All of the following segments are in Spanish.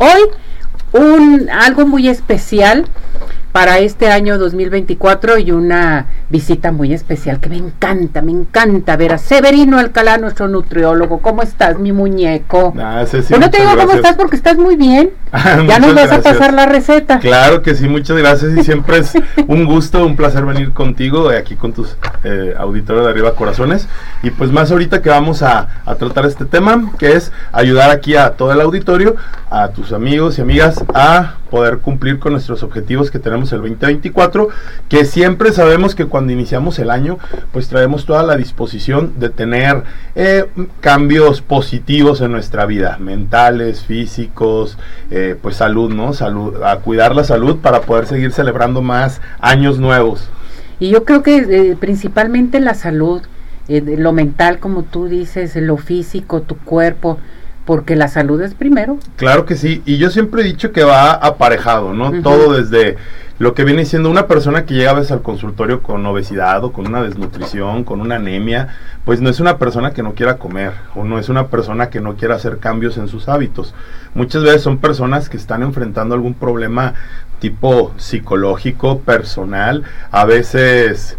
hoy un algo muy especial para este año 2024 y una visita muy especial que me encanta, me encanta ver a Severino Alcalá, nuestro nutriólogo. ¿Cómo estás, mi muñeco? Ah, sí, sí, no te digo cómo estás porque estás muy bien. Ah, ya nos vas a pasar la receta. Claro que sí, muchas gracias y siempre es un gusto, un placer venir contigo eh, aquí con tus eh, auditores de Arriba Corazones y pues más ahorita que vamos a, a tratar este tema que es ayudar aquí a todo el auditorio, a tus amigos y amigas a poder cumplir con nuestros objetivos que tenemos el 2024, que siempre sabemos que cuando iniciamos el año pues traemos toda la disposición de tener eh, cambios positivos en nuestra vida, mentales, físicos, eh, pues salud, ¿no? Salud, a cuidar la salud para poder seguir celebrando más años nuevos. Y yo creo que eh, principalmente la salud, eh, lo mental, como tú dices, lo físico, tu cuerpo, porque la salud es primero. Claro que sí, y yo siempre he dicho que va aparejado, ¿no? Todo desde lo que viene siendo una persona que llega a veces al consultorio con obesidad o con una desnutrición, con una anemia, pues no es una persona que no quiera comer o no es una persona que no quiera hacer cambios en sus hábitos. Muchas veces son personas que están enfrentando algún problema tipo psicológico, personal, a veces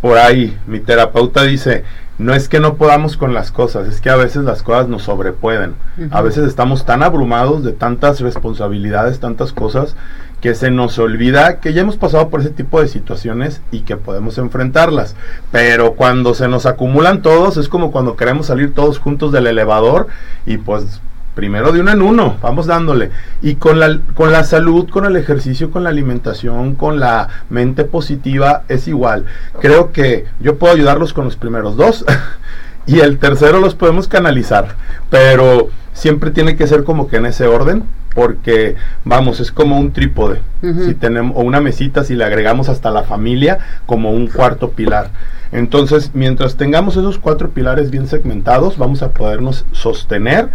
por ahí mi terapeuta dice, no es que no podamos con las cosas, es que a veces las cosas nos sobrepueden. A veces estamos tan abrumados de tantas responsabilidades, tantas cosas, que se nos olvida que ya hemos pasado por ese tipo de situaciones y que podemos enfrentarlas. Pero cuando se nos acumulan todos, es como cuando queremos salir todos juntos del elevador y pues primero de uno en uno, vamos dándole. Y con la, con la salud, con el ejercicio, con la alimentación, con la mente positiva, es igual. Creo que yo puedo ayudarlos con los primeros dos y el tercero los podemos canalizar, pero siempre tiene que ser como que en ese orden. Porque, vamos, es como un trípode. Si tenemos o una mesita, si le agregamos hasta la familia, como un cuarto pilar. Entonces, mientras tengamos esos cuatro pilares bien segmentados, vamos a podernos sostener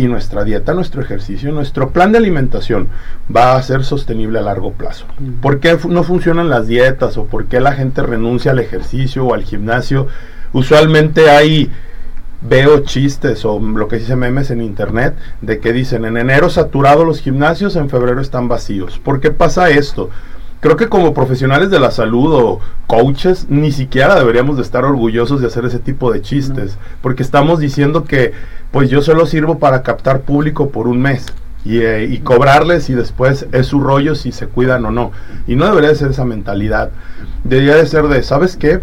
y nuestra dieta, nuestro ejercicio, nuestro plan de alimentación va a ser sostenible a largo plazo. Mm. ¿Por qué no funcionan las dietas o por qué la gente renuncia al ejercicio o al gimnasio? Usualmente hay veo chistes o lo que dice memes en internet de que dicen en enero saturado los gimnasios, en febrero están vacíos. ¿Por qué pasa esto? Creo que como profesionales de la salud o coaches ni siquiera deberíamos de estar orgullosos de hacer ese tipo de chistes, porque estamos diciendo que pues yo solo sirvo para captar público por un mes y, eh, y cobrarles y después es su rollo si se cuidan o no. Y no debería de ser esa mentalidad. Debería de ser de, ¿sabes qué?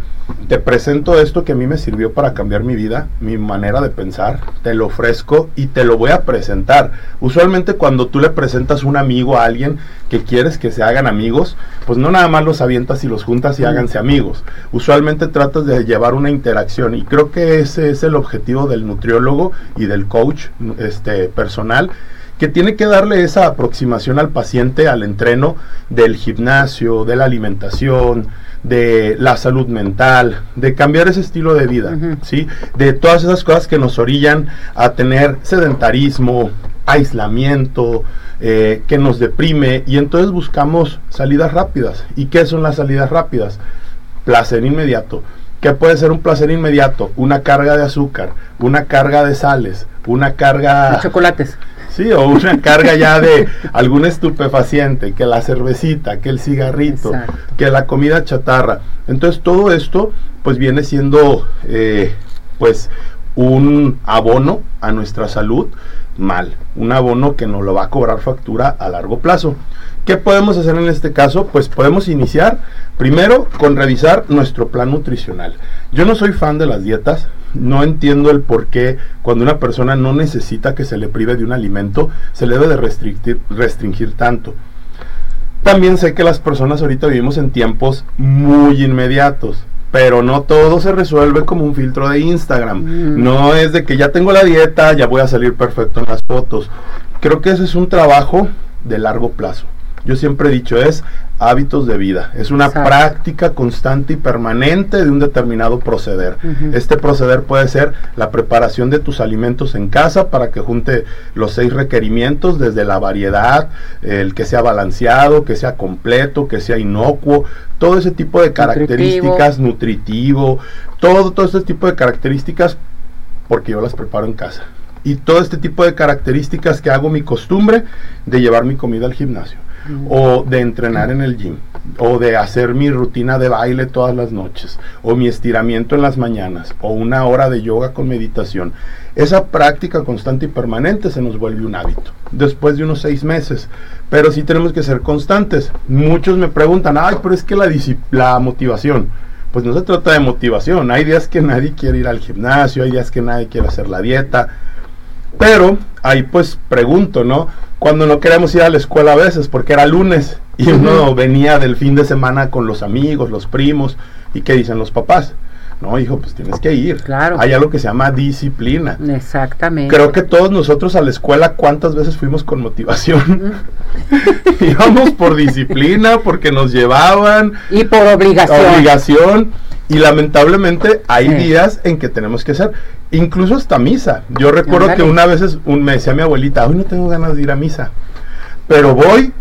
Te presento esto que a mí me sirvió para cambiar mi vida, mi manera de pensar, te lo ofrezco y te lo voy a presentar. Usualmente cuando tú le presentas un amigo a alguien que quieres que se hagan amigos, pues no nada más los avientas y los juntas y háganse amigos. Usualmente tratas de llevar una interacción y creo que ese es el objetivo del nutriólogo y del coach este, personal que tiene que darle esa aproximación al paciente, al entreno del gimnasio, de la alimentación, de la salud mental, de cambiar ese estilo de vida. ¿sí? De todas esas cosas que nos orillan a tener sedentarismo, aislamiento, eh, que nos deprime y entonces buscamos salidas rápidas. ¿Y qué son las salidas rápidas? Placer inmediato. ¿Qué puede ser un placer inmediato? Una carga de azúcar, una carga de sales, una carga... Los chocolates. Sí, o una carga ya de algún estupefaciente, que la cervecita, que el cigarrito, Exacto. que la comida chatarra. Entonces todo esto pues viene siendo eh, pues un abono a nuestra salud mal, un abono que nos lo va a cobrar factura a largo plazo. ¿Qué podemos hacer en este caso? Pues podemos iniciar primero con revisar nuestro plan nutricional. Yo no soy fan de las dietas, no entiendo el por qué cuando una persona no necesita que se le prive de un alimento, se le debe de restringir, restringir tanto. También sé que las personas ahorita vivimos en tiempos muy inmediatos, pero no todo se resuelve como un filtro de Instagram. Mm. No es de que ya tengo la dieta, ya voy a salir perfecto en las fotos. Creo que ese es un trabajo de largo plazo. Yo siempre he dicho, es hábitos de vida, es una Exacto. práctica constante y permanente de un determinado proceder. Este proceder puede ser la preparación de tus alimentos en casa para que junte los seis requerimientos, desde la variedad, el que sea balanceado, que sea completo, que sea inocuo, todo ese tipo de características, nutritivo, todo, todo este tipo de características, porque yo las preparo en casa. y todo este tipo de características que hago mi costumbre de llevar mi comida al gimnasio o de entrenar en el gym, o de hacer mi rutina de baile todas las noches, o mi estiramiento en las mañanas, o una hora de yoga con meditación. Esa práctica constante y permanente se nos vuelve un hábito, después de unos seis meses, pero sí tenemos que ser constantes. Muchos me preguntan, ay, pero es que la, la motivación, pues no se trata de motivación, hay días que nadie quiere ir al gimnasio, hay días que nadie quiere hacer la dieta, pero ahí pues pregunto, ¿no? Cuando no queremos ir a la escuela a veces porque era lunes y uno venía del fin de semana con los amigos, los primos, ¿y qué dicen los papás? No, hijo, pues tienes que ir. Claro. Hay algo que se llama disciplina. Exactamente. Creo que todos nosotros a la escuela, ¿cuántas veces fuimos con motivación? Íbamos por disciplina, porque nos llevaban. Y por obligación. Obligación. Y lamentablemente hay días en que tenemos que hacer, incluso hasta misa. Yo recuerdo que una vez un, me decía mi abuelita, hoy no tengo ganas de ir a misa, pero voy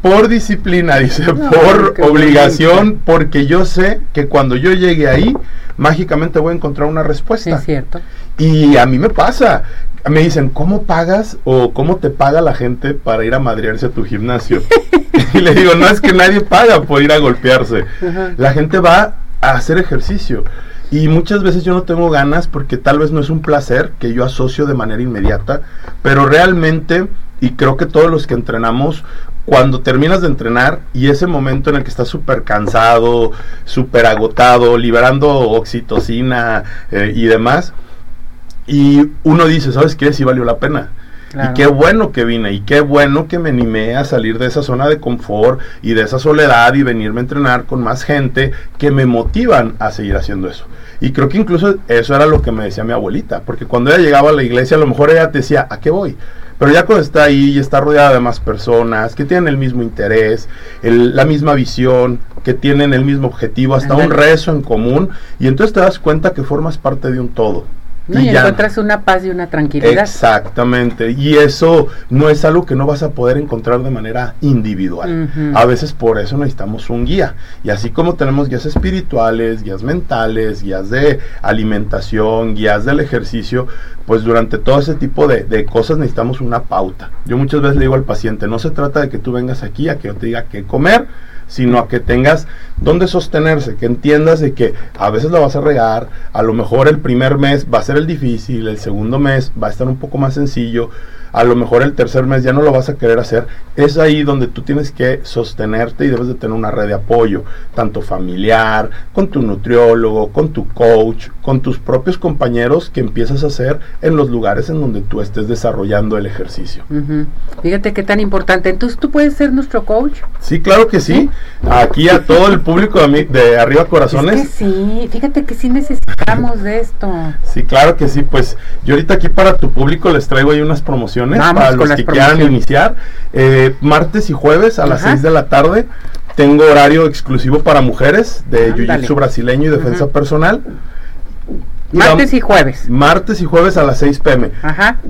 por disciplina, dice, por obligación, porque yo sé que cuando yo llegue ahí, mágicamente voy a encontrar una respuesta. Es cierto. Y a mí me pasa. Me dicen, ¿cómo pagas o cómo te paga la gente para ir a madrearse a tu gimnasio? y le digo, no es que nadie paga por ir a golpearse. La gente va hacer ejercicio. Y muchas veces yo no tengo ganas porque tal vez no es un placer que yo asocio de manera inmediata, pero realmente, y creo que todos los que entrenamos, cuando terminas de entrenar y ese momento en el que estás súper cansado, súper agotado, liberando oxitocina eh, y demás, y uno dice, ¿sabes qué? Sí valió la pena y qué bueno que vine y qué bueno que me animé a salir de esa zona de confort y de esa soledad y venirme a entrenar con más gente que me motivan a seguir haciendo eso. Y creo que incluso eso era lo que me decía mi abuelita, porque cuando ella llegaba a la iglesia a lo mejor ella te decía, ¿a qué voy? Pero ya cuando está ahí y está rodeada de más personas que tienen el mismo interés, la misma visión, que tienen el mismo objetivo, hasta un rezo en común, y entonces te das cuenta que formas parte de un todo. Y, encuentras una paz y una tranquilidad. Exactamente. Y eso no es algo que no vas a poder encontrar de manera individual. A veces por eso necesitamos un guía. Y así como tenemos guías espirituales, guías mentales, guías de alimentación, guías del ejercicio, pues durante todo ese tipo de, de cosas necesitamos una pauta. Yo muchas veces le digo al paciente, no se trata de que tú vengas aquí a que yo te diga qué comer, sino a que tengas donde sostenerse, que entiendas de que a veces la vas a regar, a lo mejor el primer mes va a ser el difícil, el segundo mes va a estar un poco más sencillo, a lo mejor el tercer mes ya no lo vas a querer hacer, es ahí donde tú tienes que sostenerte y debes de tener una red de apoyo, tanto familiar, con tu nutriólogo, con tu coach, con tus propios compañeros que empiezas a hacer en los lugares en donde tú estés desarrollando el ejercicio. Fíjate qué tan importante. Entonces, ¿tú puedes ser nuestro coach? Sí, claro que sí. Aquí a todo el público de, de Arriba Corazones. Es sí, fíjate que sí necesitamos de esto. Sí, claro que sí. Pues yo ahorita aquí para tu público les traigo ahí unas promociones para los que quieran iniciar. Eh, martes y jueves a las 6 de la tarde tengo horario exclusivo para mujeres de Jiu-Jitsu brasileño y defensa personal. martes y jueves. Martes y jueves a las 6 pm.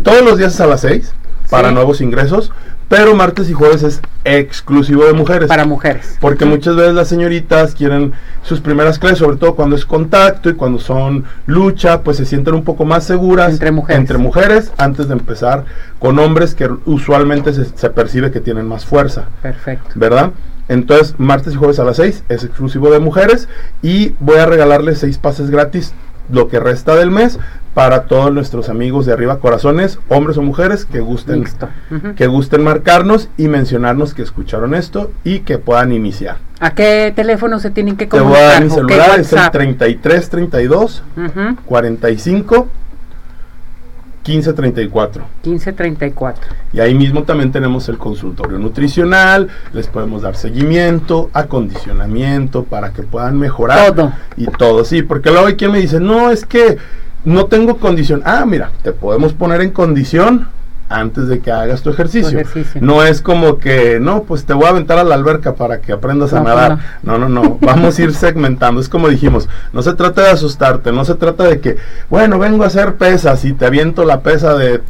Todos los días a las 6 para nuevos ingresos. Pero martes y jueves es exclusivo de mujeres. Para mujeres. Porque muchas veces las señoritas quieren sus primeras clases, sobre todo cuando es contacto y cuando son lucha, pues se sienten un poco más seguras. Entre mujeres. Entre mujeres, antes de empezar con hombres que usualmente se, percibe que tienen más fuerza. Perfecto. ¿Verdad? Entonces, martes y jueves a las 6 es exclusivo de mujeres y voy a regalarles seis pases gratis lo que resta del mes para todos nuestros amigos de arriba corazones, hombres o mujeres que gusten que gusten marcarnos y mencionarnos que escucharon esto y que puedan iniciar. ¿A qué teléfono se tienen que comunicar? Te voy a dar mi celular, es el 33 32 45 1534. 1534. Y ahí mismo también tenemos el consultorio nutricional, les podemos dar seguimiento, acondicionamiento para que puedan mejorar. Todo. Y todo, sí, porque luego hay quien me dice, no, es que no tengo condición. Ah, mira, te podemos poner en condición antes de que hagas tu ejercicio. No es como que, no, pues te voy a aventar a la alberca para que aprendas a nadar. No. no, no, Vamos a ir segmentando. Es como dijimos, no se trata de asustarte, no se trata de que, bueno, vengo a hacer pesas y te aviento la pesa de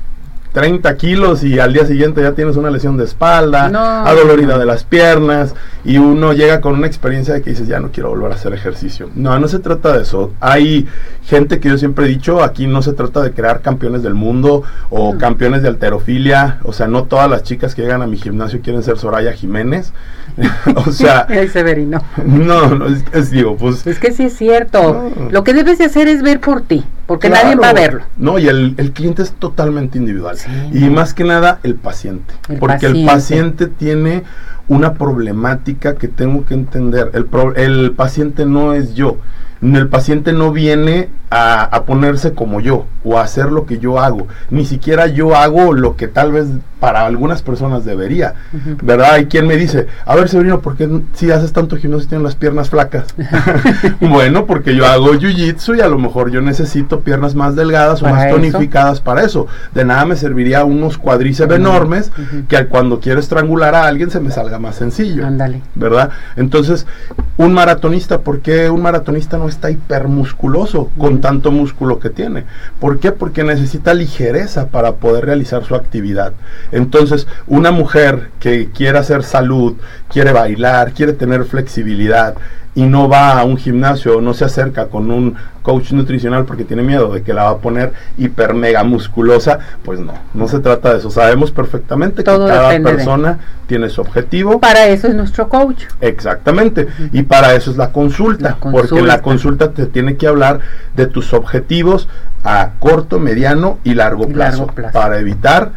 30 kilos y al día siguiente ya tienes una lesión de espalda, No. adolorida de las piernas y uno llega con una experiencia de que dices, ya no quiero volver a hacer ejercicio. No, no se trata de eso. Hay gente que yo siempre he dicho, aquí no se trata de crear campeones del mundo o No. campeones de alterofilia, o sea, no todas las chicas que llegan a mi gimnasio quieren ser Soraya Jiménez. o sea, Severino. no, no, es, es digo, pues Es que sí es cierto. No. Lo que debes de hacer es ver por ti, porque Claro. nadie va a verlo. No, y el, el cliente es totalmente individual. Sí, y no. más que nada el paciente. El porque el paciente. paciente tiene una problemática que tengo que entender. El, pro- el paciente no es yo. El paciente no viene a, a ponerse como yo o a hacer lo que yo hago. Ni siquiera yo hago lo que tal vez para algunas personas debería. ¿Verdad? Hay quien me dice, a ver Severino, ¿por qué si haces tanto gimnasio tienes las piernas flacas? bueno, porque yo hago jiu-jitsu y a lo mejor yo necesito piernas más delgadas o más eso. tonificadas para eso. De nada me serviría unos cuadríceps Ujú, enormes ujú. que cuando quiero estrangular a alguien se me salga más sencillo. Ándale. ¿Verdad? Entonces, un maratonista, ¿por qué un maratonista no está hipermusculoso con tanto músculo que tiene? ¿Por qué? Porque necesita ligereza para poder realizar su actividad. Entonces, una mujer que quiere hacer salud, quiere bailar, quiere tener flexibilidad y no va a un gimnasio o no se acerca con un coach nutricional porque tiene miedo de que la va a poner hiper mega musculosa, pues no, no se trata de eso. Sabemos perfectamente Todo que cada de- persona tiene su objetivo. Para eso es nuestro coach. Exactamente. Y para eso es la consulta, La Porque consulta. la consulta te tiene que hablar de tus objetivos a corto, mediano y largo Y plazo. largo plazo. Para evitar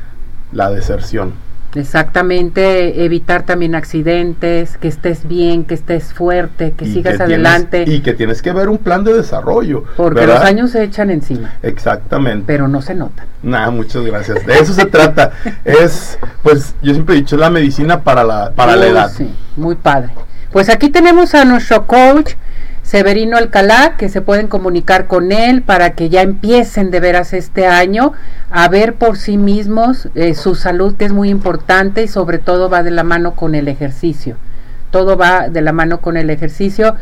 la deserción. Exactamente, evitar también accidentes, que estés bien, que estés fuerte, que Y sigas adelante, y que tienes que ver un plan de desarrollo. porque ¿verdad? los años se echan encima, Exactamente. pero no se notan. Nada, muchas gracias. De eso se trata. Es, pues, yo siempre he dicho, es la medicina para la, para la edad. Sí, muy padre. Pues aquí tenemos a nuestro coach Severino Alcalá, que se pueden comunicar con él para que ya empiecen de veras este año a ver por sí mismos eh, su salud, que es muy importante y sobre todo va de la mano con el ejercicio. Todo va de la mano con el ejercicio.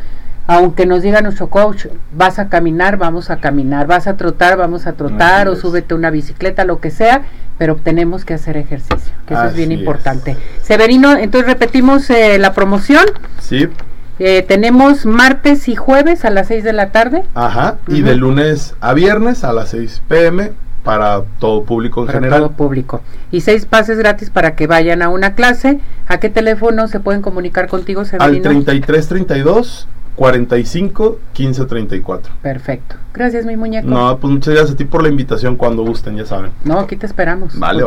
Aunque nos diga nuestro coach, vas a caminar, vamos a caminar, vas a trotar, vamos a trotar, Así o súbete una bicicleta, lo que sea, pero tenemos que hacer ejercicio, que eso es bien es. importante. Severino, entonces repetimos eh, la promoción. Sí, Eh, tenemos martes y jueves a las 6 de la tarde. ajá. Y de lunes a viernes a las 6 pm para todo público en para general. todo público. Y seis pases gratis para que vayan a una clase. ¿A qué teléfono se pueden comunicar contigo, Al Severino? 33 32 45 15 34. Perfecto. Gracias, mi muñeco. No, pues muchas gracias a ti por la invitación cuando gusten, ya saben. No, aquí te esperamos. Vale,